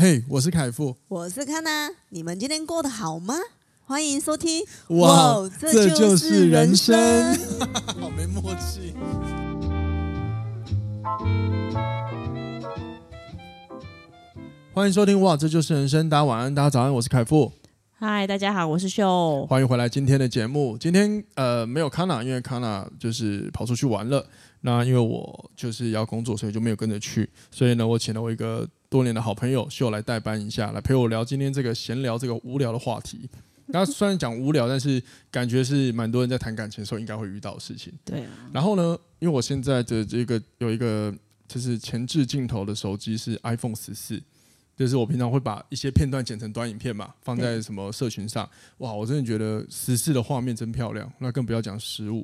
嘿，hey, 我是凯富，我是康娜，你们今天过得好吗？欢迎收听，哇，哇这就是人生，人生 好没默契。欢迎收听，哇，这就是人生，大家晚安，大家早安，我是凯富。嗨，大家好，我是秀。欢迎回来今天的节目。今天呃没有康娜，因为康娜就是跑出去玩了。那因为我就是要工作，所以就没有跟着去。所以呢，我请了我一个多年的好朋友秀来代班一下，来陪我聊今天这个闲聊这个无聊的话题。那虽然讲无聊，但是感觉是蛮多人在谈感情的时候应该会遇到的事情。对啊。然后呢，因为我现在的这个有一个就是前置镜头的手机是 iPhone 十四。就是我平常会把一些片段剪成短影片嘛，放在什么社群上。哇，我真的觉得十四的画面真漂亮，那更不要讲十五，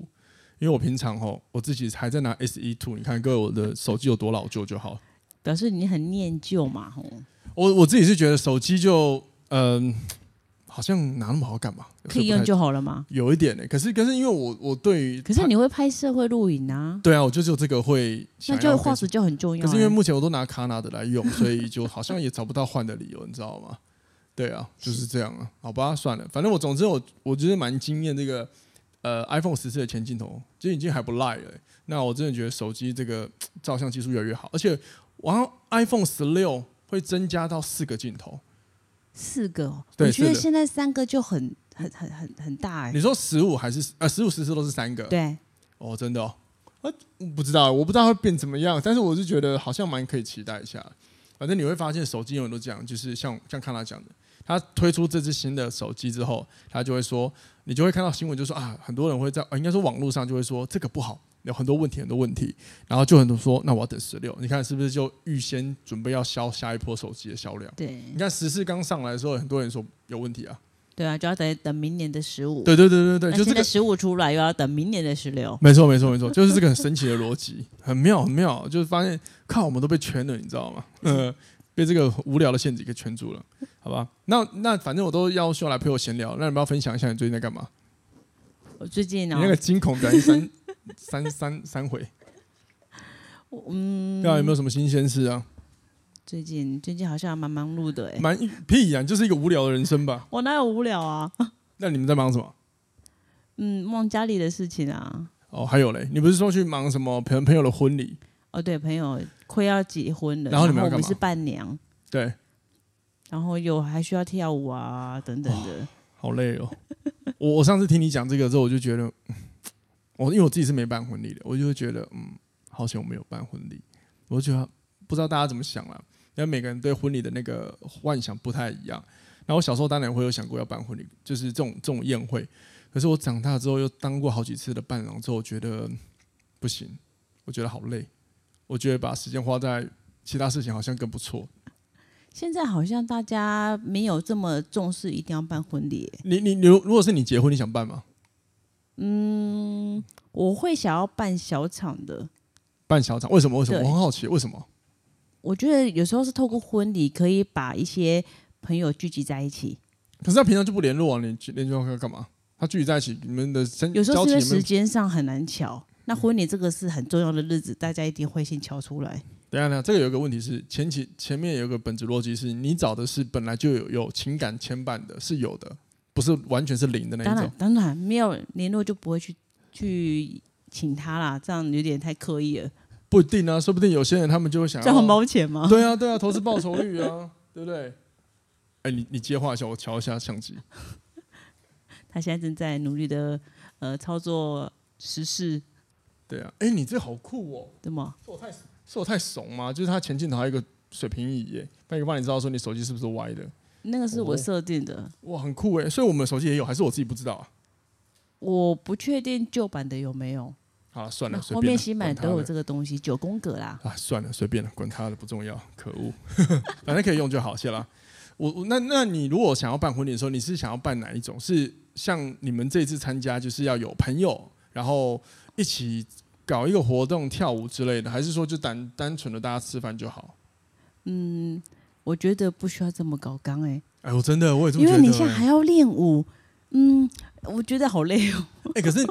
因为我平常吼我自己还在拿 S E Two，你看各位我的手机有多老旧就好。表示你很念旧嘛吼。我我自己是觉得手机就嗯。呃好像拿那么好干嘛？可以用就好了吗？有一点呢、欸，可是可是因为我我对于，可是你会拍摄会录影啊？对啊，我就只有这个会，那就画质就很重要、欸。可是因为目前我都拿卡纳的来用，所以就好像也找不到换的理由，你知道吗？对啊，就是这样啊。好吧，算了，反正我总之我我觉得蛮惊艳这个呃 iPhone 十四的前镜头，其实已经还不赖了、欸。那我真的觉得手机这个照相技术越来越好，而且然后 iPhone 十六会增加到四个镜头。四个、哦，我觉得现在三个就很很很很很大哎。你说十五还是呃十五十四都是三个？对，哦，真的哦，啊，不知道，我不知道会变怎么样，但是我是觉得好像蛮可以期待一下。反正你会发现手机永远都这样，就是像像康娜讲的，他推出这支新的手机之后，他就会说，你就会看到新闻，就说啊，很多人会在应该说网络上就会说这个不好。有很多问题，很多问题，然后就很多说，那我要等十六，你看是不是就预先准备要销下一波手机的销量？对，你看十四刚上来的时候，很多人说有问题啊。对啊，就要等等明年的十五。对对对对对，就这个十五出来，又要等明年的十六。没错没错没错，就是这个很神奇的逻辑，很妙很妙，就是发现靠，我们都被圈了，你知道吗？呃，被这个无聊的陷阱给圈住了，好吧？那那反正我都要秀来陪我闲聊，那你们要分享一下你最近在干嘛？我最近呢，你那个惊恐表现。三三三回，嗯，对啊，有没有什么新鲜事啊？最近最近好像蛮忙碌的哎，蛮屁呀，就是一个无聊的人生吧。我哪有无聊啊？那你们在忙什么？嗯，忙家里的事情啊。哦，还有嘞，你不是说去忙什么朋朋友的婚礼？哦，对，朋友快要结婚了，然后你们？我们是伴娘，对，然后有还需要跳舞啊等等的，哦，好累哦。我我上次听你讲这个之后，我就觉得。我因为我自己是没办婚礼的，我就会觉得嗯，好像我没有办婚礼。我就觉得不知道大家怎么想了，因为每个人对婚礼的那个幻想不太一样。那我小时候当然会有想过要办婚礼，就是这种这种宴会。可是我长大之后又当过好几次的伴郎之后，我觉得不行，我觉得好累。我觉得把时间花在其他事情好像更不错。现在好像大家没有这么重视一定要办婚礼。你你你，如果是你结婚，你想办吗？嗯，我会想要办小场的，办小场为什么？为什么？我很好奇为什么？我觉得有时候是透过婚礼可以把一些朋友聚集在一起。可是他平常就不联络啊，你联络他干嘛？他聚集在一起，你们的有时候是因为时间上很难乔。那婚礼这个是很重要的日子，大家一定会先敲出来。等等下，这个有一个问题是前期前面有一个本质逻辑是你找的是本来就有有情感牵绊的，是有的。不是完全是零的那一种，当然，当然没有联络就不会去去请他啦，这样有点太刻意了。不一定啊，说不定有些人他们就会想要赚红包钱吗？对啊，对啊，投资报酬率啊，对不对？哎，你你接话一下，我调一下相机。他现在正在努力的呃操作时事。对啊，哎，你这好酷哦！对吗？是我太是我太怂吗？就是他前镜头还有一个水平仪耶，那个帮你知道说你手机是不是歪的。那个是我设定的，哇，很酷哎！所以我们手机也有，还是我自己不知道啊？我不确定旧版的有没有。好，算了，后面新版都有这个东西，九宫格啦。啊，算了，随便了，管他的，不重要，可恶，反正可以用就好，谢啦。我那那你如果想要办婚礼的时候，你是想要办哪一种？是像你们这次参加，就是要有朋友，然后一起搞一个活动、跳舞之类的，还是说就单单纯的大家吃饭就好？嗯。我觉得不需要这么高刚哎、欸，哎，我真的我也这么觉得、欸，因为你现在还要练舞，嗯，我觉得好累哦。哎，可是，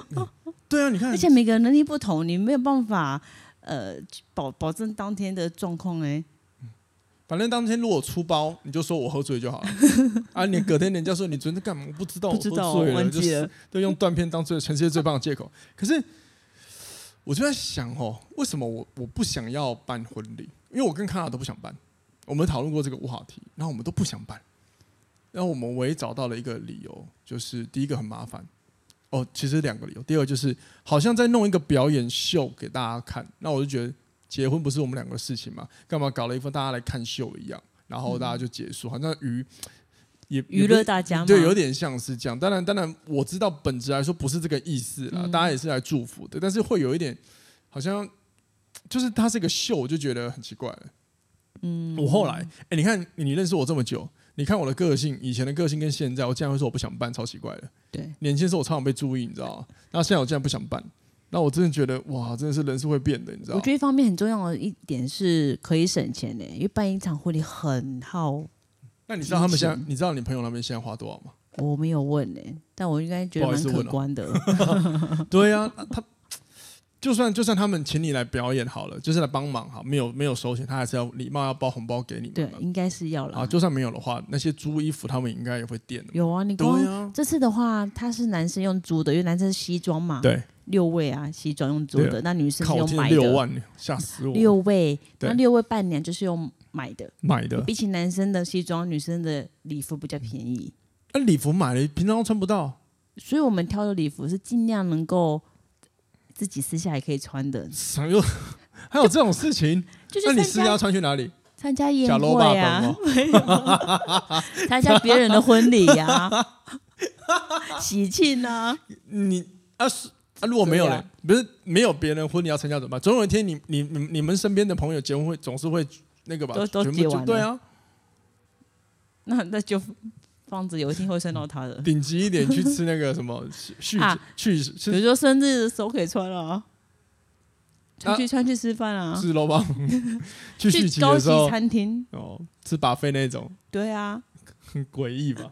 对啊，你看，而且每个人能力不同，你没有办法呃保保证当天的状况哎。反正当天如果出包，你就说我喝醉就好了。啊，你隔天人家说你昨天在干嘛？我不知道，不知道，我喝醉了，忘记了，就是都用断片当最全世界最棒的借口。可是我就在想哦，为什么我我不想要办婚礼？因为我跟卡卡都不想办。我们讨论过这个话题，然后我们都不想办。然后我们唯一找到了一个理由，就是第一个很麻烦。哦，其实两个理由。第二个就是好像在弄一个表演秀给大家看。那我就觉得结婚不是我们两个的事情嘛，干嘛搞了一份大家来看秀一样，然后大家就结束，好像娱也娱乐大家嘛，对，有点像是这样。当然，当然我知道本质来说不是这个意思啦，大家也是来祝福的，但是会有一点好像就是它是一个秀，我就觉得很奇怪。嗯，我后来，哎、欸，你看你，认识我这么久，你看我的个性，以前的个性跟现在，我竟然会说我不想办，超奇怪的。对，年轻时候我常常被注意，你知道吗？那现在我竟然不想办，那我真的觉得哇，真的是人是会变的，你知道吗？我觉得一方面很重要的一点是可以省钱的，因为办一场婚礼很耗。那你知道他们现在，你知道你朋友那边现在花多少吗？我没有问呢，但我应该觉得蛮可观的。喔、对啊，他。就算就算他们请你来表演好了，就是来帮忙哈，没有没有收钱，他还是要礼貌要包红包给你们。对，应该是要了。啊，就算没有的话，那些租衣服他们应该也会垫的。有啊，你光啊，这次的话，他是男生用租的，因为男生是西装嘛。对。六位啊，西装用租的，那女生是用买的。六万，吓死我。六位，那六位伴娘就是用买的。买的。比起男生的西装，女生的礼服比较便宜。那礼服买了，平常都穿不到。所以我们挑的礼服是尽量能够。自己私下也可以穿的，还有 还有这种事情？那你私下穿去哪里？参加宴会啊？参加别人的婚礼呀？喜庆啊？你啊是啊，如果没有人，不是没有别人婚礼要参加怎么办？总有一天你你你你们身边的朋友结婚会总是会那个吧？都都结完对啊，那那就。房子有一天会算到他的。顶级一点去吃那个什么续 啊，去比如说生日的时候可以穿啊，出去穿去吃饭啊？去续高级餐厅哦，吃 buffet 那种。对啊，很 诡异吧？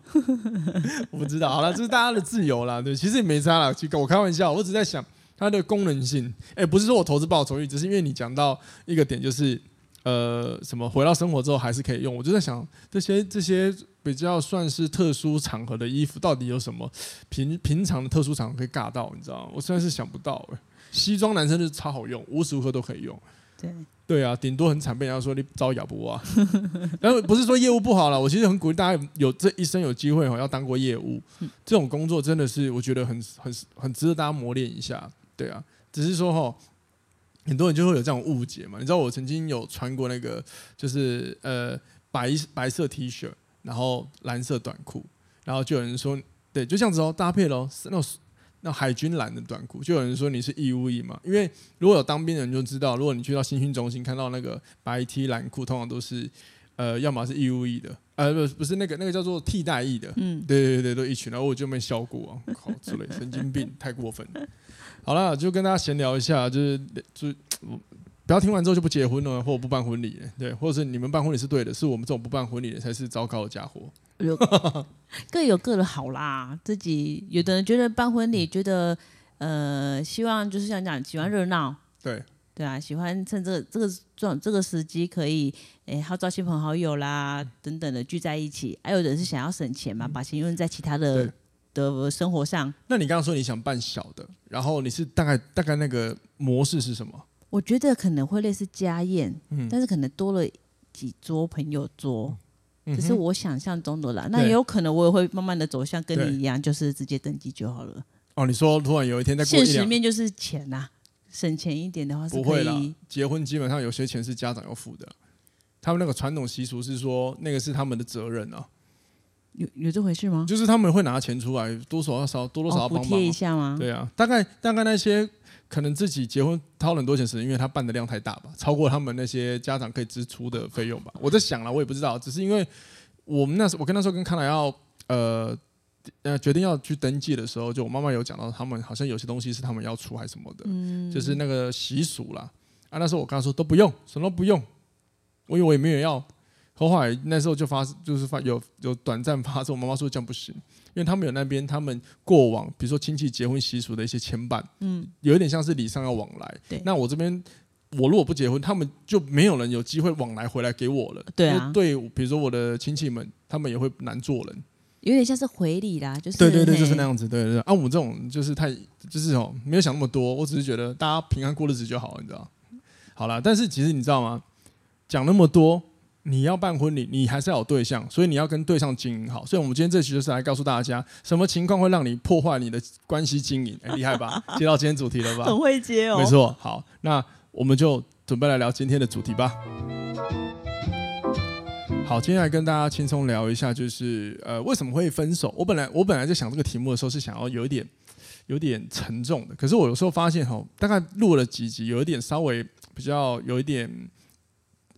我不知道。好了，这是大家的自由啦。对，其实也没差啦。去我开玩笑，我只在想它的功能性。哎、欸，不是说我投资报酬率，只是因为你讲到一个点，就是呃，什么回到生活之后还是可以用。我就在想这些这些。比较算是特殊场合的衣服，到底有什么平平常的特殊场合可以尬到？你知道吗？我实在是想不到。西装男生就超好用，无时无刻都可以用。对对啊，顶多很惨被人家说你招哑不啊。然后不是说业务不好了，我其实很鼓励大家有这一生有机会要当过业务，这种工作真的是我觉得很很很值得大家磨练一下。对啊，只是说哈，很多人就会有这种误解嘛。你知道我曾经有穿过那个，就是呃白白色 T 恤。然后蓝色短裤，然后就有人说，对，就这样子哦，搭配喽，那种那海军蓝的短裤，就有人说你是义务役嘛？因为如果有当兵的人就知道，如果你去到新训中心看到那个白 T 蓝裤，通常都是呃，要么是义务役的，呃，不不是那个那个叫做替代役的，嗯，对对对，都一群，然后我就没笑过啊，靠，之类神经病，太过分了。好了，就跟大家闲聊一下，就是就。不要听完之后就不结婚了，或者不办婚礼，对，或者是你们办婚礼是对的，是我们这种不办婚礼的才是糟糕的家伙。各有各的好啦，自己有的人觉得办婚礼，觉得呃，希望就是想讲喜欢热闹，对对啊，喜欢趁这个、这个状这个时机可以哎号召亲朋好友啦等等的聚在一起，还有人是想要省钱嘛，把钱用在其他的的生活上。那你刚刚说你想办小的，然后你是大概大概那个模式是什么？我觉得可能会类似家宴，嗯、但是可能多了几桌朋友桌，嗯、只是我想象中的啦。那也有可能我也会慢慢的走向跟你一样，就是直接登记就好了。哦，你说突然有一天在现实面就是钱呐、啊，省钱一点的话是。不会啦，结婚基本上有些钱是家长要付的，他们那个传统习俗是说那个是他们的责任啊。有有这回事吗？就是他们会拿钱出来，多少要少，多多少少帮忙、啊哦、补贴一下吗？对啊，大概大概那些。可能自己结婚掏很多钱，是因为他办的量太大吧，超过他们那些家长可以支出的费用吧。我在想了，我也不知道，只是因为我们那时候，我跟那时候跟康乃要呃呃决定要去登记的时候，就我妈妈有讲到，他们好像有些东西是他们要出还是什么的，就是那个习俗啦。啊，那时候我跟他说都不用，什么都不用，我以为我也没有要。后来那时候就发，就是发有有短暂发作，我妈妈说这样不行。因为他们有那边他们过往，比如说亲戚结婚习俗的一些牵绊，嗯，有一点像是礼尚要往来。对，那我这边我如果不结婚，他们就没有人有机会往来回来给我了。对啊，对，比如说我的亲戚们，他们也会难做人。有点像是回礼啦，就是对对对，就是那样子。对对对，啊，我们这种就是太就是哦，没有想那么多，我只是觉得大家平安过日子就好，你知道？好了，但是其实你知道吗？讲那么多，你要办婚礼，你还是要有对象，所以你要跟对象经营好。所以我们今天这期就是来告诉大家，什么情况会让你破坏你的关系经营？哎，厉害吧？接到今天主题了吧？很会接哦。没错，好，那我们就准备来聊今天的主题吧。好，今天来跟大家轻松聊一下，就是呃，为什么会分手？我本来我本来在想这个题目的时候是想要有一点有点沉重的，可是我有时候发现哈，大概录了几集，有一点稍微比较有一点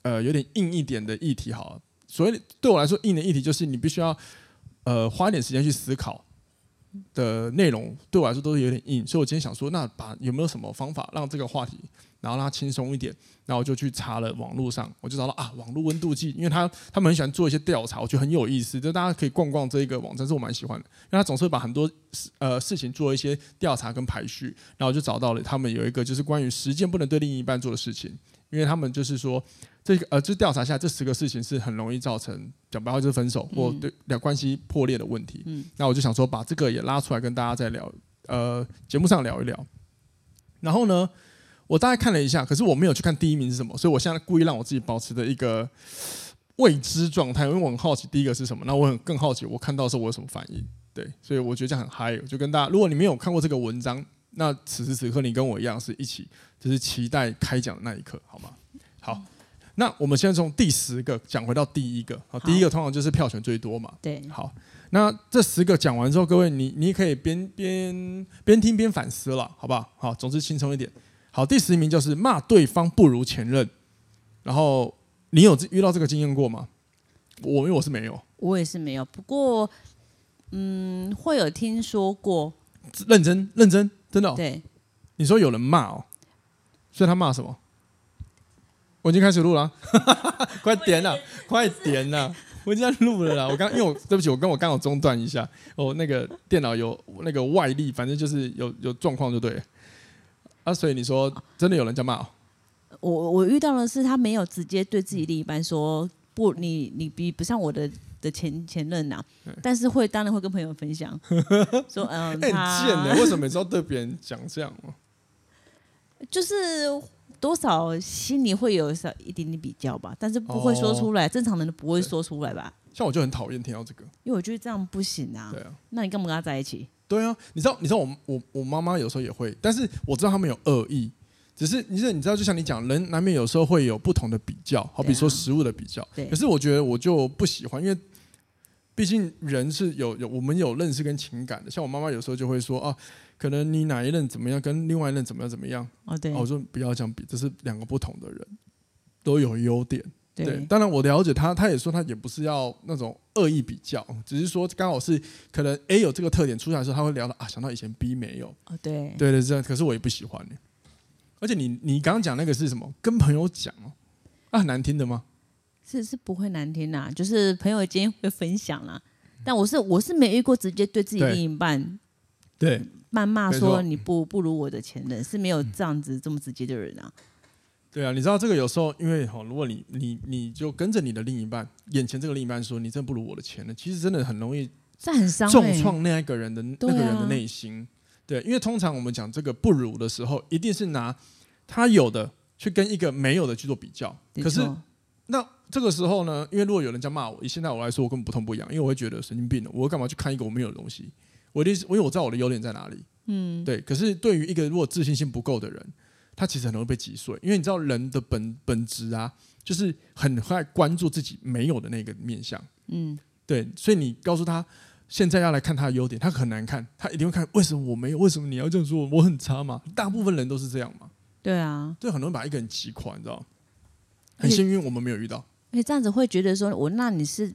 呃有点硬一点的议题。好，所以对我来说硬的议题就是你必须要呃花一点时间去思考的内容，对我来说都是有点硬。所以我今天想说，那把有没有什么方法让这个话题？然后让它轻松一点，然后就去查了网络上，我就找到啊，网络温度计，因为他他们很喜欢做一些调查，我觉得很有意思，就大家可以逛逛这一个网站，是我蛮喜欢的，因为他总是会把很多事呃事情做一些调查跟排序，然后就找到了他们有一个就是关于时间不能对另一半做的事情，因为他们就是说这个呃就调查下这十个事情是很容易造成讲白话就是分手或对两关系破裂的问题，嗯，那我就想说把这个也拉出来跟大家再聊，呃节目上聊一聊，然后呢。我大概看了一下，可是我没有去看第一名是什么，所以我现在故意让我自己保持的一个未知状态，因为我很好奇第一个是什么。那我很更好奇，我看到的时候我有什么反应？对，所以我觉得这样很嗨。就跟大家，如果你没有看过这个文章，那此时此刻你跟我一样是一起，就是期待开讲的那一刻，好吗？好，那我们现在从第十个讲回到第一个。好，第一个通常就是票选最多嘛。对。好，那这十个讲完之后，各位你你可以边边边听边反思了，好不好？好，总之轻松一点。好，第十名就是骂对方不如前任，然后你有遇到这个经验过吗？我因为我是没有，我也是没有。不过，嗯，会有听说过。认真认真真的、哦。对，你说有人骂哦，所以他骂什么？我已经开始录了，快点了，快点了，我已经在录了啦。我刚因为我对不起，我跟我刚好中断一下，哦，那个电脑有那个外力，反正就是有有状况就对了。啊，所以你说真的有人这样骂？我我遇到的是他没有直接对自己另一半说不，你你比不上我的的前前任呐、啊，但是会当然会跟朋友分享，说嗯，很贱的，为什么每次要对别人讲这样？就是多少心里会有少一点点比较吧，但是不会说出来，哦、正常人都不会说出来吧？像我就很讨厌听到这个，因为我觉得这样不行啊。对啊，那你干嘛跟他在一起？对啊，你知道，你知道我我我妈妈有时候也会，但是我知道他们有恶意，只是你知道，你知道，就像你讲，人难免有时候会有不同的比较，好比说食物的比较。对啊，可是我觉得我就不喜欢，因为毕竟人是有有我们有认识跟情感的。像我妈妈有时候就会说啊，可能你哪一任怎么样，跟另外一任怎么样怎么样。哦，对。我说不要这样比，这是两个不同的人，都有优点。对，对，当然我了解他，他也说他也不是要那种恶意比较，只是说刚好是可能 A 有这个特点出来的时候，他会聊到啊，想到以前 B 没有。哦，对，对对这样，可是我也不喜欢。而且你你刚刚讲那个是什么？跟朋友讲哦，啊，很难听的吗？是是不会难听呐，就是朋友间会分享啦。但我是我是没遇过直接对自己另一半对谩骂说你不不如我的前任，是没有这样子这么直接的人啊。对啊，你知道这个有时候，因为哈，如果你你你就跟着你的另一半，眼前这个另一半说你真不如我的前任，其实真的很容易，这很伤，重创那一个人的那个人的内心。对，因为通常我们讲这个不如的时候，一定是拿他有的去跟一个没有的去做比较。可是那这个时候呢，因为如果有人这样骂我，以现在我来说，我根本不痛不痒，因为我会觉得神经病了，我干嘛去看一个我没有的东西？我一定是，因为我知道我的优点在哪里。嗯，对。可是对于一个如果自信心不够的人。他其实很容易被击碎，因为你知道人的本本质啊，就是很快关注自己没有的那个面相。嗯，对，所以你告诉他现在要来看他的优点，他很难看，他一定会看为什么我没有？为什么你要这样说？我很差嘛？大部分人都是这样嘛。对啊，对，很容易把一个人击垮，你知道？很幸运我们没有遇到。而且这样子会觉得说，我那你是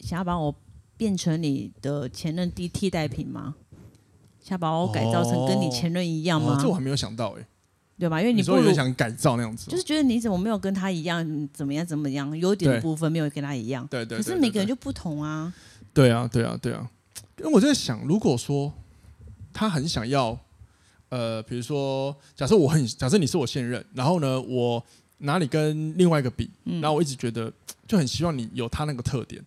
想要把我变成你的前任的替代品吗？想把我改造成跟你前任一样吗？哦哦、这我还没有想到哎、欸。对吧？因为你不有点想改造那样子，就是觉得你怎么没有跟他一样，怎么样怎么样，优点的部分没有跟他一样。对，对。可是每个人就不同啊。对啊，对啊，对啊。因为我在想，如果说他很想要，呃，比如说，假设我很假设你是我现任，然后呢，我拿你跟另外一个比，然后我一直觉得就很希望你有他那个特点，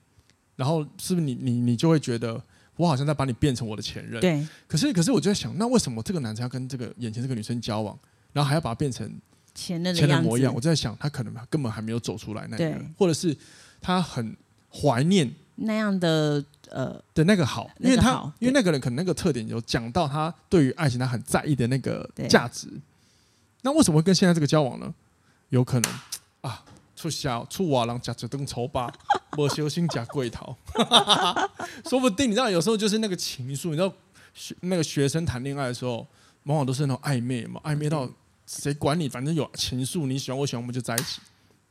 然后是不是你你你就会觉得我好像在把你变成我的前任？对。可是可是我就在想，那为什么这个男生要跟这个眼前这个女生交往，然后还要把她变成前任前任模样？我在想，他可能根本还没有走出来那个，对，或者是他很怀念。那样的呃的那个好，因为他好因为那个人可能那个特点有讲到他对于爱情他很在意的那个价值，那为什么会跟现在这个交往呢？有可能啊，出小出瓦郎夹着灯抽吧，我 小心夹贵桃，说不定你知道有时候就是那个情愫，你知道学那个学生谈恋爱的时候，往往都是那种暧昧嘛，暧昧到谁管你，反正有情愫，你喜欢我喜欢我们就在一起，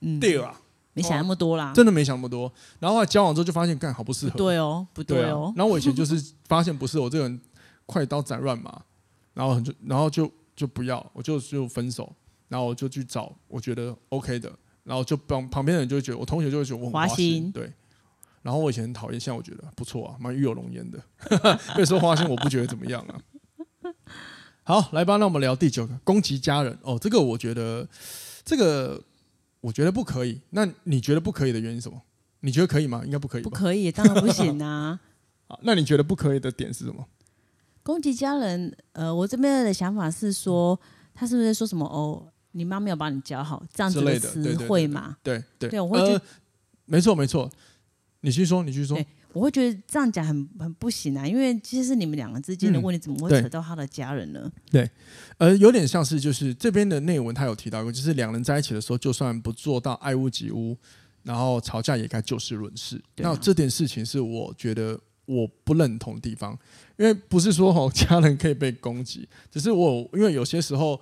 嗯，对啊。没想那么多啦，真的没想那么多。然后交往之后就发现，干好不适合。对哦，不对哦。然后我以前就是发现不是我这个人快刀斩乱麻，然后就然后就就不要，我就就分手，然后我就去找我觉得 OK 的，然后就旁旁边的人就会觉得，我同学就会觉得我很花心。对。然后我以前很讨厌，现在我觉得不错啊，蛮与有容颜的。所以说花心我不觉得怎么样啊。好，来吧，那我们聊第九个，攻击家人。哦，这个我觉得这个。我觉得不可以。那你觉得不可以的原因是什么？你觉得可以吗？应该不可以。不可以，当然不行啊。那你觉得不可以的点是什么？攻击家人，呃，我这边的想法是说，他是不是说什么哦？你妈没有把你教好，这样子的词汇嘛？对对对，我会觉得，没错没错。你继续说，你继续说。我会觉得这样讲很很不行啊，因为其实是你们两个之间的问题，怎么会扯到他的家人呢？嗯、对，呃，有点像是就是这边的内文，他有提到过，就是两人在一起的时候，就算不做到爱屋及乌，然后吵架也该就事论事。啊、那这件事情是我觉得我不认同的地方，因为不是说哦家人可以被攻击，只是我因为有些时候，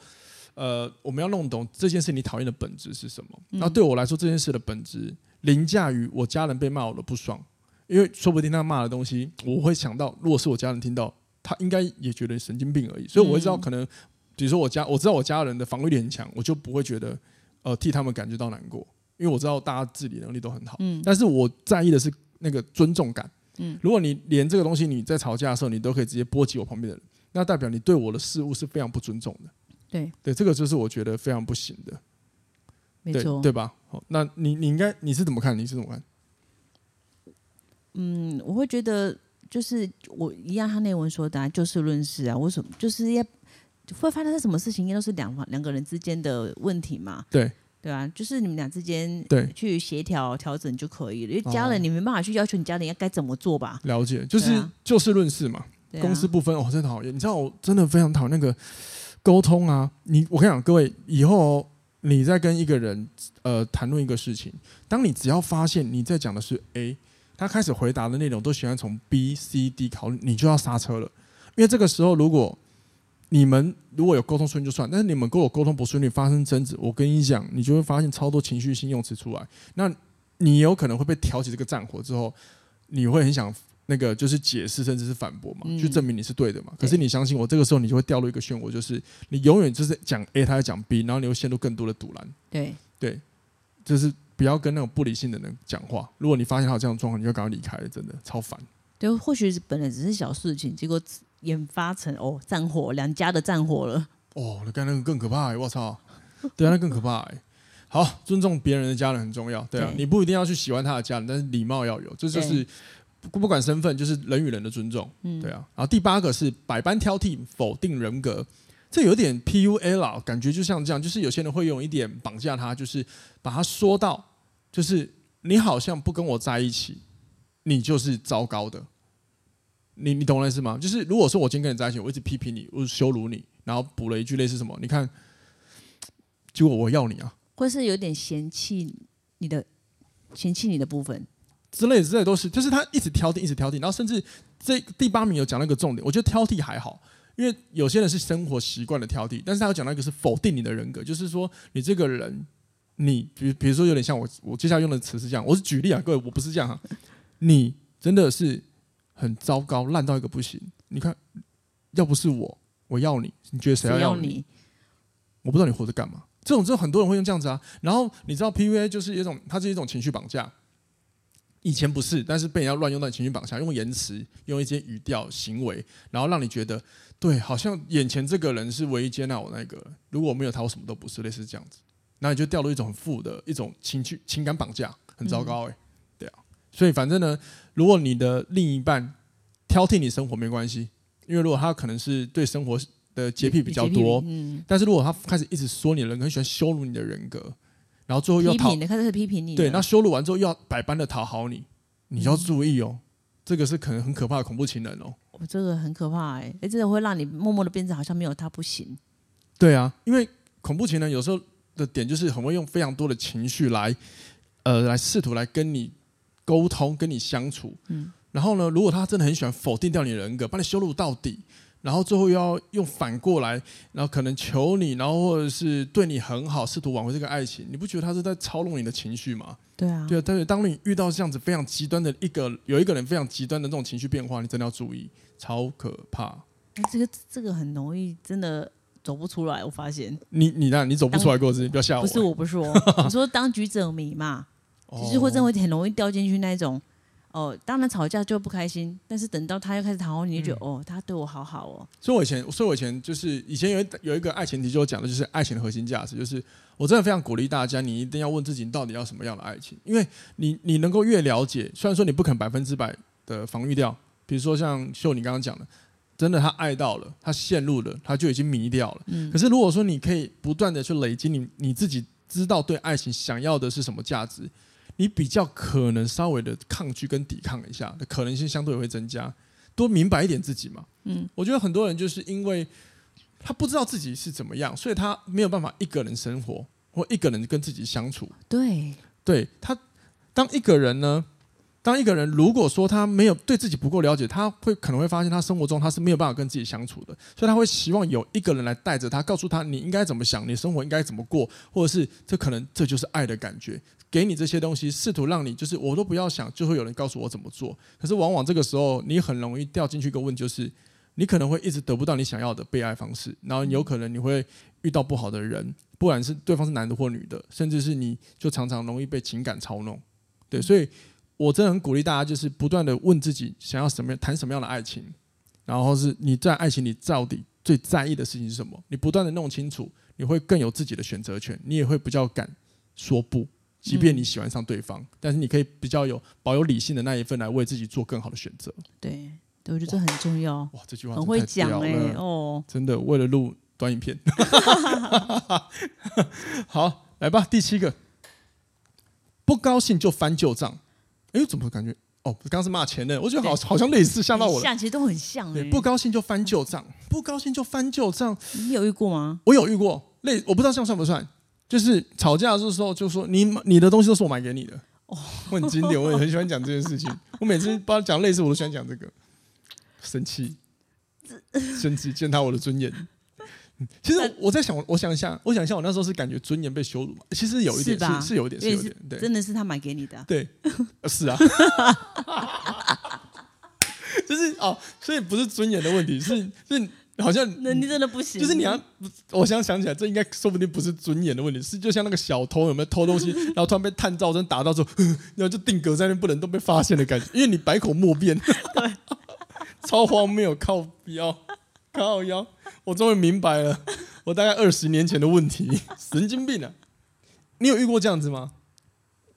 呃，我们要弄懂这件事你讨厌的本质是什么。那、嗯、对我来说，这件事的本质凌驾于我家人被骂我的不爽。因为说不定他骂的东西，我会想到，如果是我家人听到，他应该也觉得神经病而已。所以我会知道，可能比如说我家，我知道我家人的防御力很强，我就不会觉得呃替他们感觉到难过，因为我知道大家自理能力都很好。嗯。但是我在意的是那个尊重感。嗯。如果你连这个东西你在吵架的时候，你都可以直接波及我旁边的人，那代表你对我的事物是非常不尊重的。对。对，这个就是我觉得非常不行的。没错。对吧？好，那你你应该你是怎么看？你是怎么看？嗯，我会觉得就是我一样，他内文说的啊，就事论事啊。为什么就是要会发生什么事情，应该都是两方两个人之间的问题嘛。对对啊，就是你们俩之间对去协调调整就可以了。因为家人你没办法去要求你家人应该该怎么做吧？了解，就是就事论事嘛。公私不分，哦真的讨厌。你知道，我真的非常讨厌那个沟通啊。你我跟你讲，各位以后你在跟一个人呃谈论一个事情，当你只要发现你在讲的是 A。他开始回答的内容都喜欢从 B、C、D 考虑，你就要刹车了，因为这个时候如果你们如果有沟通顺利就算，但是你们跟我沟通不顺利发生争执，我跟你讲，你就会发现超多情绪性用词出来，那你有可能会被挑起这个战火之后，你会很想那个就是解释甚至是反驳嘛，去证明你是对的嘛。可是你相信我，这个时候你就会掉入一个漩涡，就是你永远就是讲 A，他在讲 B，然后你会陷入更多的阻拦。对对，就是。不要跟那种不理性的人讲话。如果你发现他有这样的状况，你就赶快离开了，真的超烦。对，或许本来只是小事情，结果研发成哦战火，两家的战火了。哦，那干那个更可怕，我操！对啊，那更可怕。好，尊重别人的家人很重要。对啊，对你不一定要去喜欢他的家人，但是礼貌要有，这就是不不管身份，就是人与人的尊重。嗯，对啊。然后第八个是百般挑剔，否定人格。这有点 PUA 了，感觉就像这样，就是有些人会用一点绑架他，就是把他说到，就是你好像不跟我在一起，你就是糟糕的。你你懂我意思吗？就是如果说我今天跟你在一起，我一直批评你，我羞辱你，然后补了一句类似什么，你看，结果我要你啊，或是有点嫌弃你的，嫌弃你的部分之类的之类的都是，就是他一直挑剔，一直挑剔，然后甚至这第八名有讲到一个重点，我觉得挑剔还好。因为有些人是生活习惯的挑剔，但是他有讲到一个是否定你的人格，就是说你这个人，你比比如说有点像我，我接下来用的词是这样，我是举例啊，各位我不是这样哈，你真的是很糟糕，烂到一个不行。你看，要不是我，我要你，你觉得谁要要你？我不知道你活着干嘛。这种，这种很多人会用这样子啊。然后你知道 PUA 就是一种，它是一种情绪绑架。以前不是，但是被人家乱用到情绪绑架，用言辞，用一些语调、行为，然后让你觉得对，好像眼前这个人是唯一接纳我那个，如果没有他，我什么都不是，类似这样子，那你就掉入一种很负的一种情绪、情感绑架，很糟糕哎、欸，对啊，所以反正呢，如果你的另一半挑剔你生活没关系，因为如果他可能是对生活的洁癖比较多，嗯，但是如果他开始一直说你的人格，很喜欢羞辱你的人格，然后最后又讨，开始批评你，对，那羞辱完之后又要百般的讨好你，你要注意哦，这个是可能很可怕的恐怖情人哦。我这个很可怕哎，哎，这个会让你默默的变成好像没有他不行。对啊，因为恐怖情人有时候的点就是很会用非常多的情绪来，呃，来试图来跟你沟通，跟你相处。嗯，然后呢，如果他真的很喜欢否定掉你的人格，把你羞辱到底。然后最后又要用反过来，然后可能求你，然后或者是对你很好，试图挽回这个爱情，你不觉得他是在操弄你的情绪吗？对啊，对啊。但是当你遇到这样子非常极端的一个，有一个人非常极端的这种情绪变化，你真的要注意，超可怕。这个这个很容易，真的走不出来。我发现你你那，你走不出来过是？不要吓我。不是我不说我，你说当局者迷嘛，其 实会真的会很容易掉进去那种。哦，当然吵架就不开心，但是等到他又开始讨好你，就觉得、嗯、哦，他对我好好哦。所以我以前，所以我以前就是以前有一有一个爱情题，就讲的就是爱情的核心价值，就是我真的非常鼓励大家，你一定要问自己，你到底要什么样的爱情？因为你你能够越了解，虽然说你不肯百分之百的防御掉，比如说像秀你刚刚讲的，真的他爱到了，他陷入了，他就已经迷掉了。嗯。可是如果说你可以不断的去累积你你自己知道对爱情想要的是什么价值。你比较可能稍微的抗拒跟抵抗一下的可能性相对也会增加，多明白一点自己嘛。嗯，我觉得很多人就是因为他不知道自己是怎么样，所以他没有办法一个人生活或一个人跟自己相处。对，对他当一个人呢。当一个人如果说他没有对自己不够了解，他会可能会发现他生活中他是没有办法跟自己相处的，所以他会希望有一个人来带着他，告诉他你应该怎么想，你生活应该怎么过，或者是这可能这就是爱的感觉，给你这些东西，试图让你就是我都不要想，就会有人告诉我怎么做。可是往往这个时候你很容易掉进去一个问，就是你可能会一直得不到你想要的被爱方式，然后有可能你会遇到不好的人，不管是对方是男的或女的，甚至是你就常常容易被情感操弄，对，所以。我真的很鼓励大家，就是不断的问自己，想要什么样，谈什么样的爱情，然后是你在爱情里到底最在意的事情是什么？你不断的弄清楚，你会更有自己的选择权，你也会比较敢说不，即便你喜欢上对方，嗯、但是你可以比较有保有理性的那一份来为自己做更好的选择。对，对，我觉得这很重要。哇，这句话很会讲哎、欸、哦，真的为了录短影片。好，来吧，第七个，不高兴就翻旧账。哎，怎么感觉？哦，刚刚是骂前任，我觉得好好像类似，吓到我了。像，其实都很像。对，不高兴就翻旧账，不高兴就翻旧账。你有遇过吗？我有遇过，类我不知道这样算不算，就是吵架的时候就说你你的东西都是我买给你的。哦，我很经典，我也很喜欢讲这件事情。我每次帮他讲类似，我都喜欢讲这个，生气，生气，践踏我的尊严。其实我在想，我想一下，我想一下，我那时候是感觉尊严被羞辱嘛？其实有一点是是，是有一点，是有一点，对，真的是他买给你的，对，是啊，就是哦，所以不是尊严的问题，是是好像能力真的不行，就是你要，我现在想起来，这应该说不定不是尊严的问题，是就像那个小偷有没有偷东西，然后突然被探照灯打到之后，然后就定格在那不能都被发现的感觉，因为你百口莫辩，对，超荒谬，靠腰。靠腰，我终于明白了，我大概二十年前的问题，神经病啊！你有遇过这样子吗？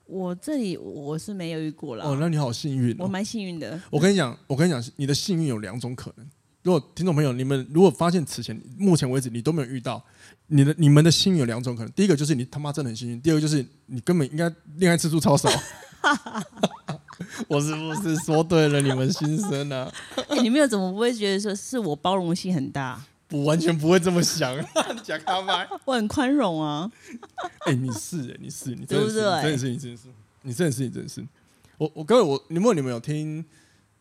我这里我是没有遇过了。哦，那你好幸运哦。我蛮幸运的。我跟你讲，我跟你讲，你的幸运有两种可能。如果听众朋友你们如果发现此前目前为止你都没有遇到，你的你们的幸运有两种可能。第一个就是你他妈真的很幸运，第二个就是你根本应该恋爱次数超少。我是不是说对了你们心声呢、啊？哎、欸，你们有怎么不会觉得说是我包容性很大？我完全不会这么想，假咖麦，我很宽容啊。哎、欸，你是哎，你是你真的是，真的是你真的是，你真的是你真的是。我我各位我你们你们有听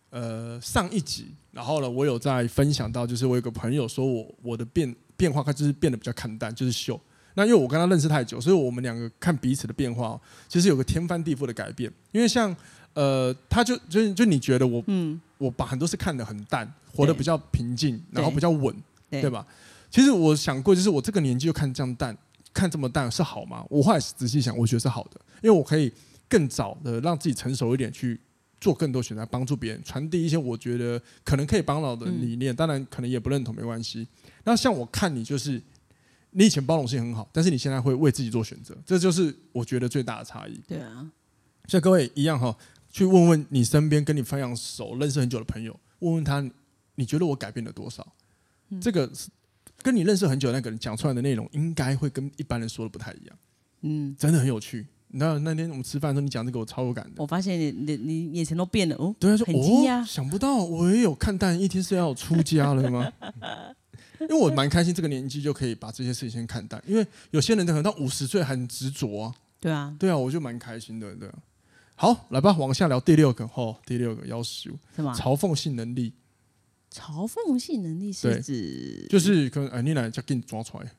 呃上一集，然后呢，我有在分享到，就是我有个朋友说我我的变变化，他就是变得比较看淡，就是秀。那因为我跟他认识太久，所以我们两个看彼此的变化，其实有个天翻地覆的改变。因为像呃，他就就就你觉得我，嗯，我把很多事看得很淡，活得比较平静，然后比较稳，对，对吧？其实我想过，就是我这个年纪就看这样淡，看这么淡是好吗？我后来仔细想，我觉得是好的，因为我可以更早的让自己成熟一点，去做更多选择，帮助别人，传递一些我觉得可能可以帮到的理念。当然，可能也不认同没关系。那像我看你，就是你以前包容性很好，但是你现在会为自己做选择，这就是我觉得最大的差异。对啊，像各位一样哈，去问问你身边跟你非常熟、认识很久的朋友，问问他，你觉得我改变了多少？这个跟你认识很久的那个人讲出来的内容，应该会跟一般人说的不太一样。嗯，真的很有趣。那那天我们吃饭的时候，你讲这个我超有感的。我发现你你你眼神都变了哦。对啊，说哦，想不到我也有看淡一天是要出家了吗？因为我蛮开心，这个年纪就可以把这些事情先看淡。因为有些人可能到五十岁还执着啊。对啊，对啊，我就蛮开心的。对啊，好，来吧，往下聊第六个。哦，第六个要求什么？嘲讽性能力。嘲讽性能力是指就是可能哎，你来就给你抓出来。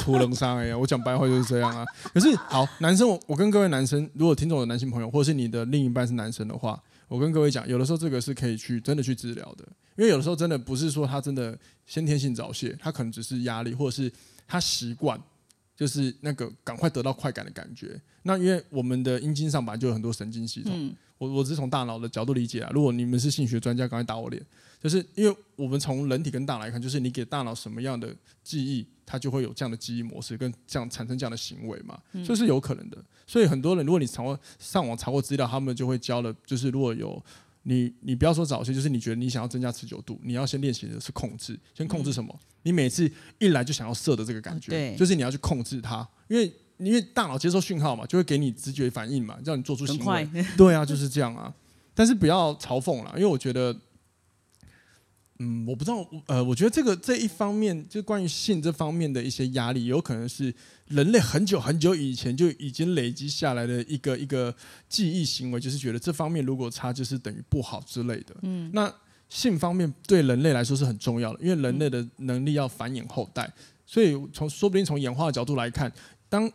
图人伤哎呀！我讲白话就是这样啊。可是好，男生我我跟各位男生，如果听众有男性朋友，或者是你的另一半是男生的话，我跟各位讲，有的时候这个是可以去真的去治疗的，因为有的时候真的不是说他真的先天性早泄，他可能只是压力，或者是他习惯，就是那个赶快得到快感的感觉。那因为我们的阴茎上本来就有很多神经系统，嗯、我我只是从大脑的角度理解啊。如果你们是性学专家，赶快打我脸。就是因为我们从人体跟大脑来看，就是你给大脑什么样的记忆，它就会有这样的记忆模式，跟这样产生这样的行为嘛，就是有可能的。所以很多人，如果你查过上网查过资料，他们就会教了，就是如果有你，你不要说早泄，就是你觉得你想要增加持久度，你要先练习的是控制，先控制什么？你每次一来就想要射的这个感觉，就是你要去控制它，因为因为大脑接受讯号嘛，就会给你直觉反应嘛，让你做出行为。对啊，就是这样啊。但是不要嘲讽了，因为我觉得。嗯，我不知道，呃，我觉得这个这一方面，就关于性这方面的一些压力，有可能是人类很久很久以前就已经累积下来的一个一个记忆行为，就是觉得这方面如果差，就是等于不好之类的。嗯，那性方面对人类来说是很重要的，因为人类的能力要繁衍后代，所以从说不定从演化的角度来看，当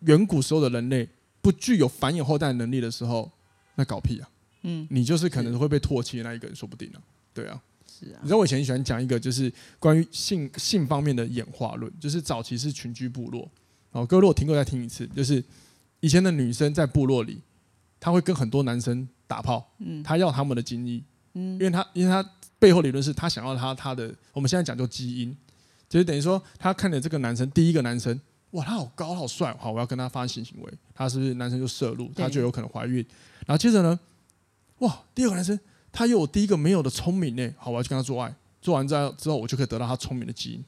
远古时候的人类不具有繁衍后代能力的时候，那搞屁啊！嗯，你就是可能会被唾弃的那一个人，说不定啊。对啊。是啊、你知道我以前喜欢讲一个，就是关于性性方面的演化论，就是早期是群居部落。哦，各位如果听过再听一次，就是以前的女生在部落里，她会跟很多男生打炮，嗯，她要他们的精液，嗯，因为她因为她背后理论是她想要她她的，我们现在讲究基因，就是等于说她看着这个男生第一个男生，哇，他好高好帅，好，我要跟他发生性行为，他是不是男生就摄入，他就有可能怀孕，然后接着呢，哇，第二个男生。他有我第一个没有的聪明呢，好，我要去跟他做爱，做完之后之后，我就可以得到他聪明的基因。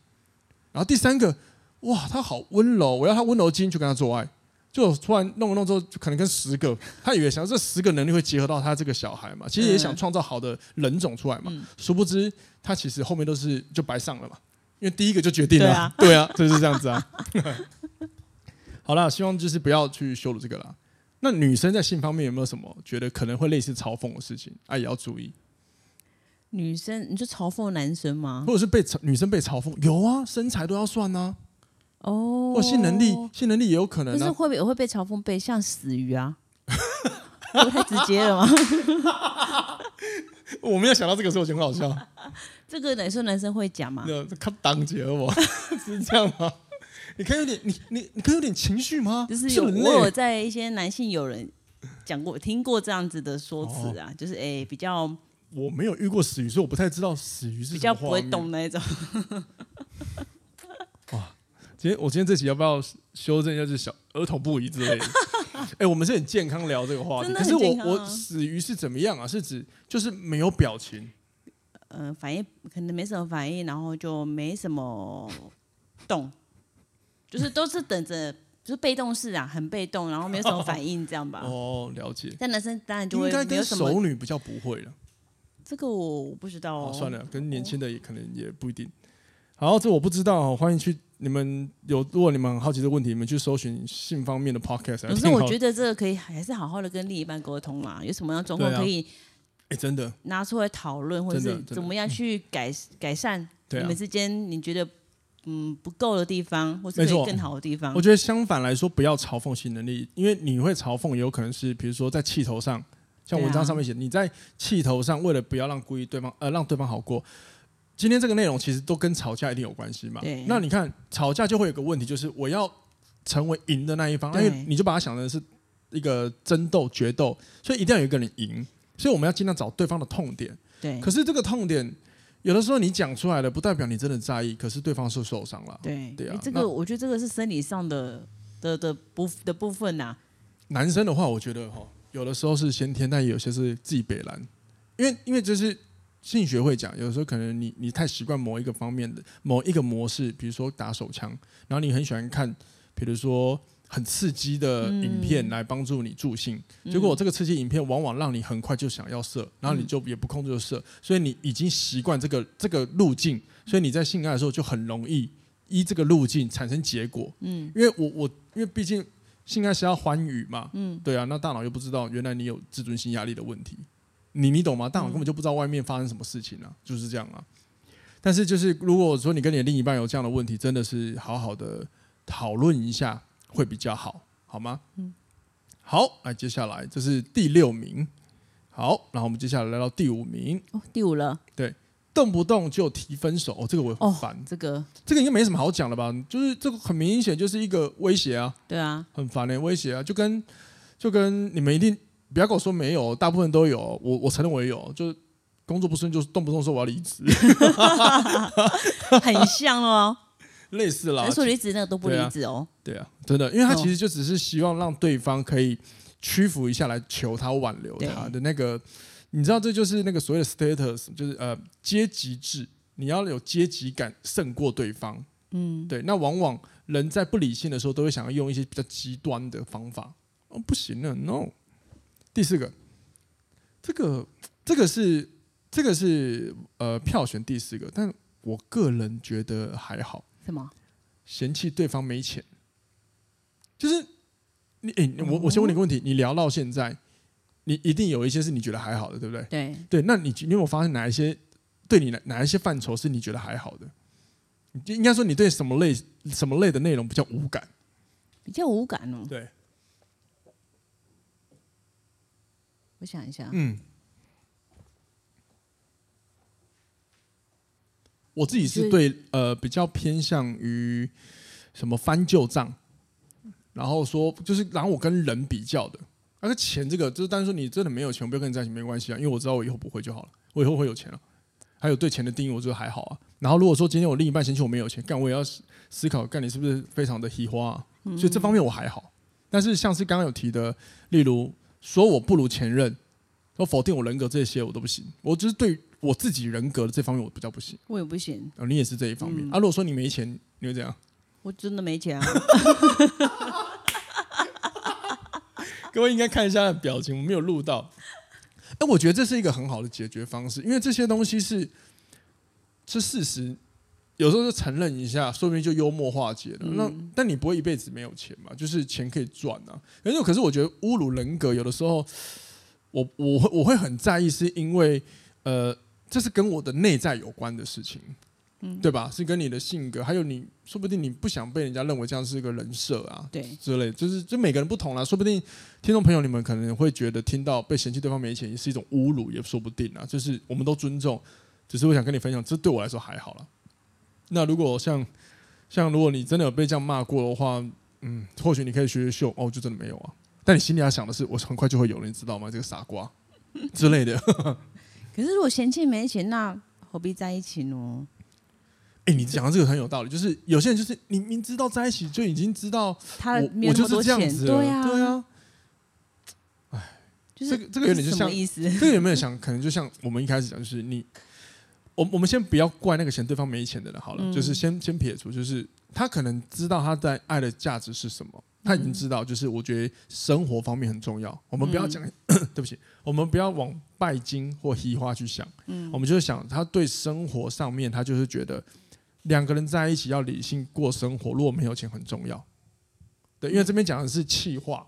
然后第三个，哇，他好温柔，我要他温柔的基因去跟他做爱，就突然弄了弄之后，就可能跟十个，他以为想这十个能力会结合到他这个小孩嘛，其实也想创造好的人种出来嘛，殊不知他其实后面都是就白上了嘛，因为第一个就决定了，对啊，就是这样子啊。好了，希望就是不要去羞辱这个啦。那女生在性方面有没有什么觉得可能会类似嘲讽的事情？啊，也要注意。女生，你就嘲讽男生吗？或者是被嘲女生被嘲讽？有啊，身材都要算呢、啊。哦。或性能力，性能力也有可能、啊。就是会不会被嘲讽？被像死鱼啊？不太直接了吗？我没有想到这个时候就很好笑。这个男生男生会讲吗？那看当节我 是这样吗？你可以有点，你你你可以有点情绪吗？就是有，我有在一些男性友人讲过、听过这样子的说辞啊，哦、就是哎、欸，比较我没有遇过死鱼，所以我不太知道死鱼是比较不会动那一种。哇，今天我今天这集要不要修正一下，就是小儿童不宜之类的？哎、欸，我们是很健康聊这个话题，啊、可是我我死鱼是怎么样啊？是指就是没有表情，嗯、呃，反应可能没什么反应，然后就没什么动。就是都是等着，就是被动式啊，很被动，然后没有什么反应，这样吧。哦，了解。但男生当然就会没有什么。应该跟熟女比较不会了。这个我不知道哦。算了，跟年轻的也可能也不一定。好，这我不知道，欢迎去你们有，如果你们很好奇的问题，你们去搜寻性方面的 podcast。可是我觉得这个可以还是好好的跟另一半沟通嘛，有什么样状况可以，哎，真的拿出来讨论，或者是怎么样去改改善你们之间，你觉得？嗯，不够的地方，或是可以更好的地方。我觉得相反来说，不要嘲讽性能力，因为你会嘲讽，也有可能是比如说在气头上，像文章上面写，啊、你在气头上，为了不要让故意对方呃让对方好过，今天这个内容其实都跟吵架一定有关系嘛。那你看吵架就会有个问题，就是我要成为赢的那一方，因为你就把它想成是一个争斗、决斗，所以一定要有一个人赢。所以我们要尽量找对方的痛点。对。可是这个痛点，有的时候你讲出来了，不代表你真的在意，可是对方是受伤了。对。对啊。这个我觉得这个是生理上的的的部的部分呐、啊。男生的话，我觉得哈，有的时候是先天，但有些是自己北烂，因为因为这是。性学会讲，有的时候可能你你太习惯某一个方面的某一个模式，比如说打手枪，然后你很喜欢看，比如说很刺激的影片来帮助你助兴，嗯、结果这个刺激影片往往让你很快就想要射，然后你就也不控制就射，所以你已经习惯这个这个路径，所以你在性爱的时候就很容易依这个路径产生结果。嗯，因为我我因为毕竟性爱是要欢愉嘛，嗯，对啊，那大脑又不知道原来你有自尊心压力的问题。你你懂吗？大脑根本就不知道外面发生什么事情啊，就是这样啊。但是就是如果说你跟你的另一半有这样的问题，真的是好好的讨论一下会比较好，好吗？嗯。好，那接下来这是第六名。好，然后我们接下来来到第五名。哦，第五了。对，动不动就提分手，哦，这个我很烦。哦，这个这个应该没什么好讲的吧？就是这个很明显就是一个威胁啊。对啊。很烦的威胁啊，就跟就跟你们一定。不要跟我说没有，大部分都有。我我承认我也有，就是工作不顺，就是动不动说我要离职，很像哦，类似啦。说离职那个都不离职哦对、啊。对啊，真的，因为他其实就只是希望让对方可以屈服一下来求他挽留他的那个，你知道这就是那个所谓的 status，就是呃阶级制，你要有阶级感胜过对方。嗯，对。那往往人在不理性的时候，都会想要用一些比较极端的方法。哦，不行了，no。第四个，这个这个是这个是呃票选第四个，但我个人觉得还好。什么？嫌弃对方没钱，就是你哎、欸，我我先问你个问题，你聊到现在，你一定有一些是你觉得还好的，对不对？对对，那你你有没有发现哪一些对你哪哪一些范畴是你觉得还好的？应该说你对什么类什么类的内容比较无感？比较无感哦。对。我想一下，嗯，我自己是对呃比较偏向于什么翻旧账，然后说就是然后我跟人比较的，那个钱这个就是，但是说你真的没有钱，我不要跟你在一起没关系啊，因为我知道我以后不会就好了，我以后会有钱了。还有对钱的定义，我觉得还好啊。然后如果说今天我另一半嫌弃我没有钱，干我也要思考，干你是不是非常的喜花啊？所以这方面我还好。但是像是刚刚有提的，例如。说我不如前任，说否定我人格这些我都不行。我就是对我自己人格的这方面我比较不行。我也不行。哦，你也是这一方面。嗯、啊，如果说你没钱，你会怎样？我真的没钱啊。各位应该看一下表情，我没有录到。哎，我觉得这是一个很好的解决方式，因为这些东西是是事实。有时候就承认一下，说不定就幽默化解了。嗯、那但你不会一辈子没有钱嘛？就是钱可以赚啊。可是可是我觉得侮辱人格，有的时候我我会我会很在意，是因为呃，这是跟我的内在有关的事情，嗯，对吧？是跟你的性格，还有你说不定你不想被人家认为这样是一个人设啊，对，之类，就是就每个人不同啦。说不定听众朋友你们可能会觉得听到被嫌弃对方没钱也是一种侮辱，也说不定啊。就是我们都尊重，只是我想跟你分享，这对我来说还好了。那如果像像如果你真的有被这样骂过的话，嗯，或许你可以学学秀哦，就真的没有啊。但你心里要想的是，我很快就会有了，你知道吗？这个傻瓜之类的。可是如果嫌弃没钱，那何必在一起呢？哎、欸，你讲的这个很有道理，就是有些人就是你明知道在一起就已经知道他我，我就是这样子，对呀，对啊。哎，就是这个这个有点就像意思，这个有没有想？可能就像我们一开始讲，就是你。我我们先不要怪那个嫌对方没钱的人好了，嗯、就是先先撇除，就是他可能知道他在爱的价值是什么，他已经知道，就是我觉得生活方面很重要。我们不要讲，嗯、对不起，我们不要往拜金或虚华去想，嗯、我们就是想他对生活上面，他就是觉得两个人在一起要理性过生活，如果没有钱很重要。对，因为这边讲的是气话，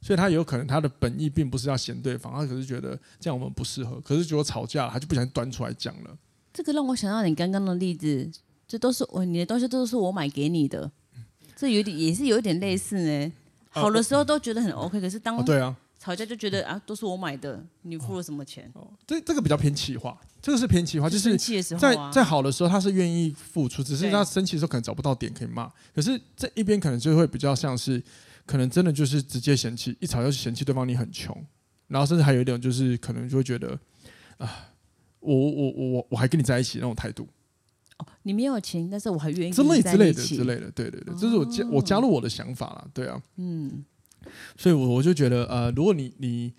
所以他有可能他的本意并不是要嫌对方，他可是觉得这样我们不适合，可是结果吵架了，他就不想端出来讲了。这个让我想到你刚刚的例子，这都是我你的东西，都是我买给你的，这有点也是有点类似呢。好的时候都觉得很 OK，可是当吵架就觉得啊，都是我买的，你付了什么钱？哦，这这个比较偏气话，这个是偏气话，就是在在好的时候他是愿意付出，只是他生气的时候可能找不到点可以骂。可是这一边可能就会比较像是，可能真的就是直接嫌弃，一吵就嫌弃对方你很穷，然后甚至还有一点就是可能就会觉得啊，我我我我我还跟你在一起那种态度。哦，你没有钱，但是我还愿意之类之类的之类的，对对对，这是我加我加入我的想法了，对啊，嗯，所以我我就觉得呃，如果你你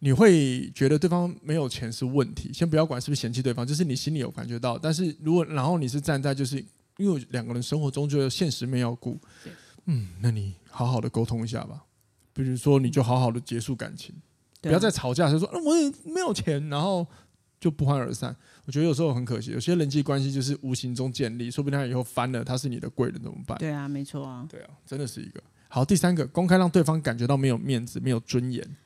你会觉得对方没有钱是问题，先不要管是不是嫌弃对方，就是你心里有感觉到，但是如果然后你是站在就是因为两个人生活中就有现实面要顾，嗯，那你好好的沟通一下吧，比如说你就好好的结束感情，不要再吵架，就说我也没有钱，然后就不欢而散。我觉得有时候很可惜，有些人际关系就是无形中建立，说不定他以后翻了，他是你的贵人怎么办？对啊，没错啊。对啊，真的是一个好。第三个，公开让对方感觉到没有面子、没有尊严，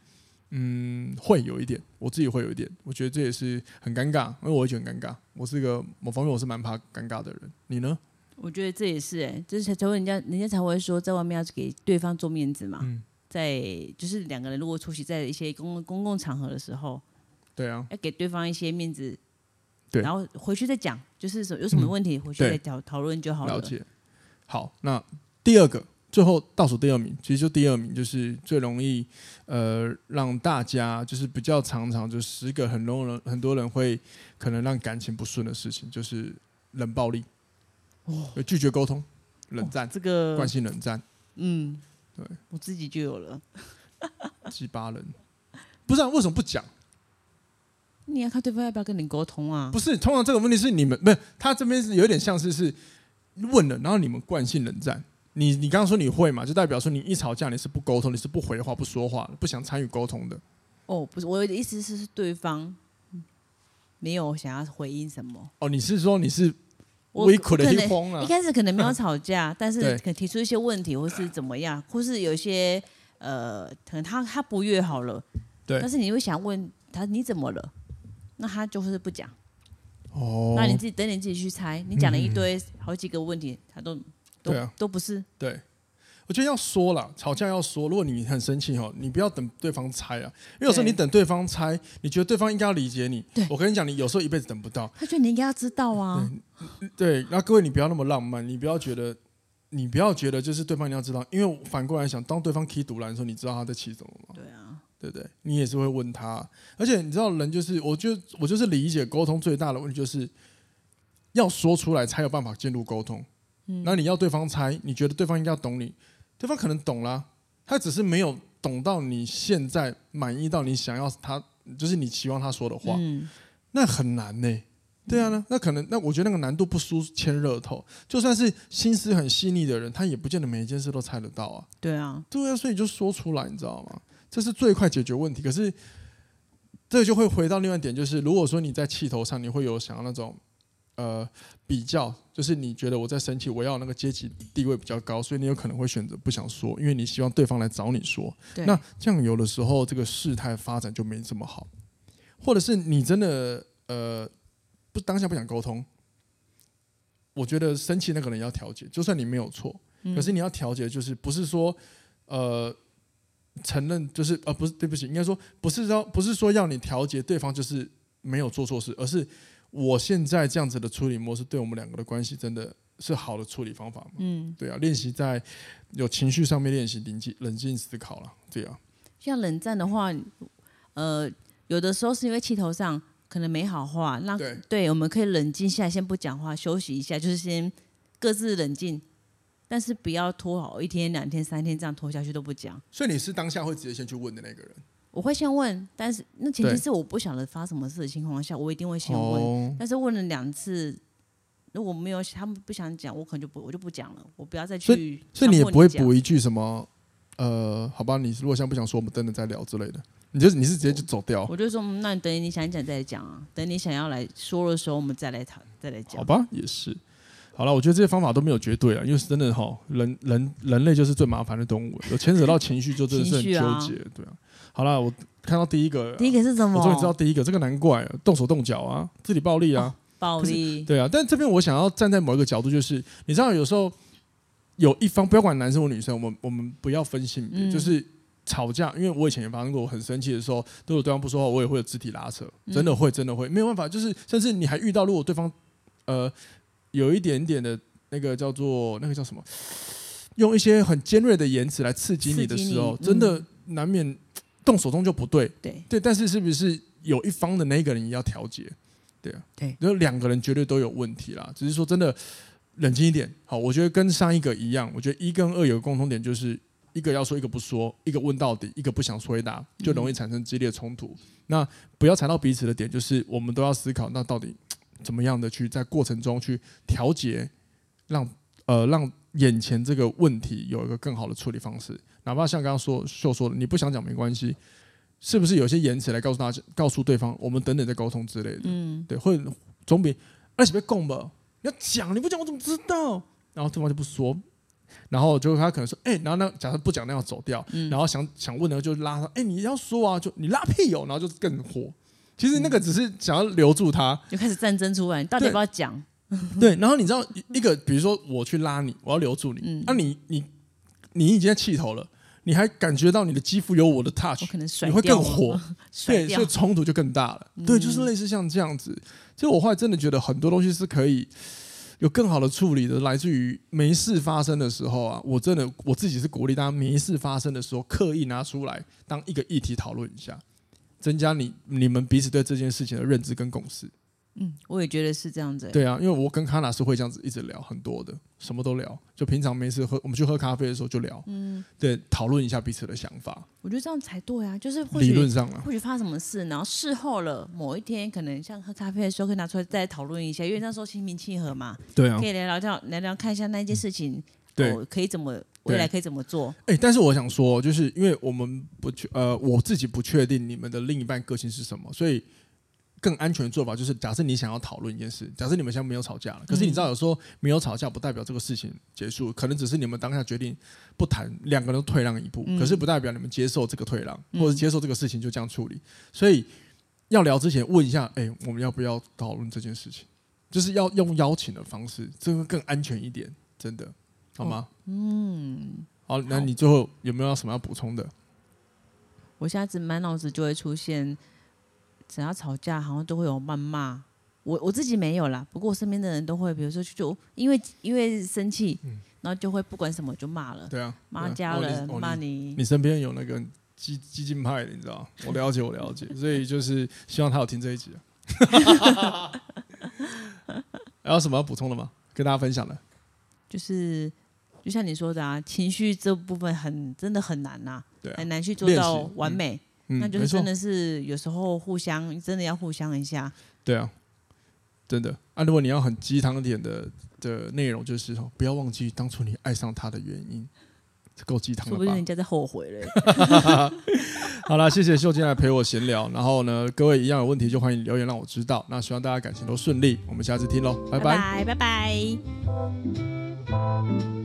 嗯，会有一点，我自己会有一点，我觉得这也是很尴尬，因为我也觉得很尴尬。我是一个某方面我是蛮怕尴尬的人，你呢？我觉得这也是哎、欸，就是才会人家人家才会说，在外面要给对方做面子嘛。嗯、在就是两个人如果出席在一些公公共场合的时候，对啊，要给对方一些面子。对，然后回去再讲，就是有什么问题，回去再讨讨论就好了。了解。好，那第二个，最后倒数第二名，其实就第二名就是最容易呃让大家就是比较常常就十个很多人很多人会可能让感情不顺的事情，就是冷暴力，哦，拒绝沟通，冷战，这个惯性冷战，嗯，对，我自己就有了，鸡巴人，不知道为什么不讲。你要看对方要不要跟你沟通啊？不是，通常这个问题是你们不是他这边是有点像是是问了，然后你们惯性冷战。你你刚刚说你会嘛，就代表说你一吵架你是不沟通，你是不回话、不说话、不想参与沟通的。哦，不是，我的意思是，是对方没有想要回应什么。哦，你是说你是微苦的一方啊？一开始可能没有吵架，但是可能提出一些问题，或是怎么样，或是有一些呃，可能他他不悦好了，对，但是你会想问他你怎么了？那他就是不讲，哦，那你自己等你自己去猜。你讲了一堆好几个问题，他都都、啊、都不是。对，我觉得要说了，吵架要说。如果你很生气哦，你不要等对方猜啊，因为有时候你等对方猜，你觉得对方应该要理解你。对，我跟你讲，你有时候一辈子等不到。他觉得你应该要知道啊。对，那各位你不要那么浪漫，你不要觉得，你不要觉得就是对方你要知道，因为反过来想，当对方踢独篮的时候，你知道他在气什么吗？对啊。对不对？你也是会问他，而且你知道，人就是，我就我就是理解沟通最大的问题，就是要说出来才有办法进入沟通。嗯，那你要对方猜，你觉得对方应该要懂你，对方可能懂了，他只是没有懂到你现在满意到你想要他，就是你期望他说的话，嗯，那很难呢。对啊，那那可能，那我觉得那个难度不输牵热透，就算是心思很细腻的人，他也不见得每一件事都猜得到啊。对啊，对啊，所以就说出来，你知道吗？这是最快解决问题，可是这就会回到另外一点，就是如果说你在气头上，你会有想要那种呃比较，就是你觉得我在生气，我要那个阶级地位比较高，所以你有可能会选择不想说，因为你希望对方来找你说。那这样有的时候这个事态发展就没这么好，或者是你真的呃不当下不想沟通，我觉得生气那个人要调节，就算你没有错，可是你要调节，就是不是说呃。承认就是呃不是对不起，应该说不是说不是说要你调节对方就是没有做错事，而是我现在这样子的处理模式对我们两个的关系真的是好的处理方法吗？嗯，对啊，练习在有情绪上面练习冷静冷静思考了，对啊。像冷战的话，呃，有的时候是因为气头上可能没好话，那对，对，我们可以冷静下来，先不讲话，休息一下，就是先各自冷静。但是不要拖好一天、两天、三天，这样拖下去都不讲。所以你是当下会直接先去问的那个人？我会先问，但是那前提是我不晓得发什么事的情况下，我一定会先问。哦、但是问了两次，如果没有他们不想讲，我可能就不我就不讲了。我不要再去。所以，所以你也不会补一句什么？呃，好吧，你如果现在不想说，我们等等再聊之类的。你就你是直接就走掉？我就说，那你等你想讲再讲啊。等你想要来说的时候，我们再来谈，再来讲。好吧，也是。好了，我觉得这些方法都没有绝对啊，因为是真的哈，人人人类就是最麻烦的动物，有牵扯到情绪就真的是很纠结，啊对啊。好了，我看到第一个，第一个是什么？我终于知道第一个，这个难怪动手动脚啊，肢体暴力啊，哦、暴力。对啊，但这边我想要站在某一个角度，就是你知道，有时候有一方不要管男生或女生，我们我们不要分性别，嗯、就是吵架，因为我以前也发生过，我很生气的时候，如果对方不说话，我也会有肢体拉扯，真的会，真的会，没有办法，就是甚至你还遇到，如果对方呃有一点点的那个叫做那个叫什么，用一些很尖锐的言辞来刺激你的时候，真的难免动手动就不对，对对，但是是不是有一方的那个人也要调节？对啊，对，然后两个人绝对都有问题啦，只是说真的冷静一点。好，我觉得跟上一个一样，我觉得一跟二有个共同点就是。一个要说，一个不说，一个问到底，一个不想回答，就容易产生激烈冲突。嗯、那不要踩到彼此的点，就是我们都要思考，那到底怎么样的去在过程中去调节，让呃让眼前这个问题有一个更好的处理方式。哪怕像刚刚说秀说的，你不想讲没关系，是不是有些言辞来告诉大家，告诉对方，我们等等再沟通之类的。嗯，对，会总比而且别供吧，你要讲，你不讲我怎么知道？然后对方就不说。然后就他可能说，哎、欸，然后那假设不讲那样走掉，嗯、然后想想问的就拉他，哎、欸，你要说啊，就你拉屁哦，然后就更火。其实那个只是想要留住他，就开始战争出来，你到底要不要讲？对，然后你知道一个，比如说我去拉你，我要留住你，那、你你你已经在气头了，你还感觉到你的肌肤有我的 touch，可能甩你会更火，对，所以冲突就更大了。嗯、对，就是类似像这样子。其实我后来真的觉得很多东西是可以。有更好的处理的，来自于没事发生的时候啊，我真的我自己是鼓励大家没事发生的时候，刻意拿出来当一个议题讨论一下，增加你你们彼此对这件事情的认知跟共识。嗯，我也觉得是这样子。对啊，因为我跟卡娜是会这样子一直聊很多的，什么都聊。就平常没事喝，我们去喝咖啡的时候就聊。嗯，对，讨论一下彼此的想法。我觉得这样才对啊，就是理论上啊或许发生什么事，然后事后了某一天，可能像喝咖啡的时候，可以拿出来再讨论一下，因为那时候心平气和嘛。对啊，可以聊聊聊聊聊看一下那件事情，对，可以怎么未来可以怎么做。哎，但是我想说，就是因为我们不确呃，我自己不确定你们的另一半个性是什么，所以。更安全的做法就是，假设你想要讨论一件事，假设你们现在没有吵架了，可是你知道有时候没有吵架不代表这个事情结束，可能只是你们当下决定不谈，两个人退让一步，可是不代表你们接受这个退让，或者接受这个事情就这样处理。所以要聊之前问一下，哎，我们要不要讨论这件事情？就是要用邀请的方式，这个更安全一点，真的，好吗？嗯，好，那你最后有没有什么要补充的？我现在只满脑子就会出现。只要吵架，好像都会有谩骂。我我自己没有啦，不过我身边的人都会，比如说就因为因为生气，嗯、然后就会不管什么就骂了。对啊，骂家人，骂、哦、你。你，你身边有那个激激进派的，你知道？我了解，我了解。所以就是希望他有听这一集啊。还有什么要补充的吗？跟大家分享的？就是就像你说的啊，情绪这部分很真的很难呐、很难去做到完美。嗯那就是真的是有时候互相真的要互相一下。对啊，真的啊！如果你要很鸡汤点的的内容，就是说不要忘记当初你爱上他的原因，够鸡汤了吧？说不定人家在后悔了。好了，谢谢秀今来陪我闲聊。然后呢，各位一样有问题就欢迎留言让我知道。那希望大家感情都顺利，我们下次听喽，拜拜，拜拜。拜拜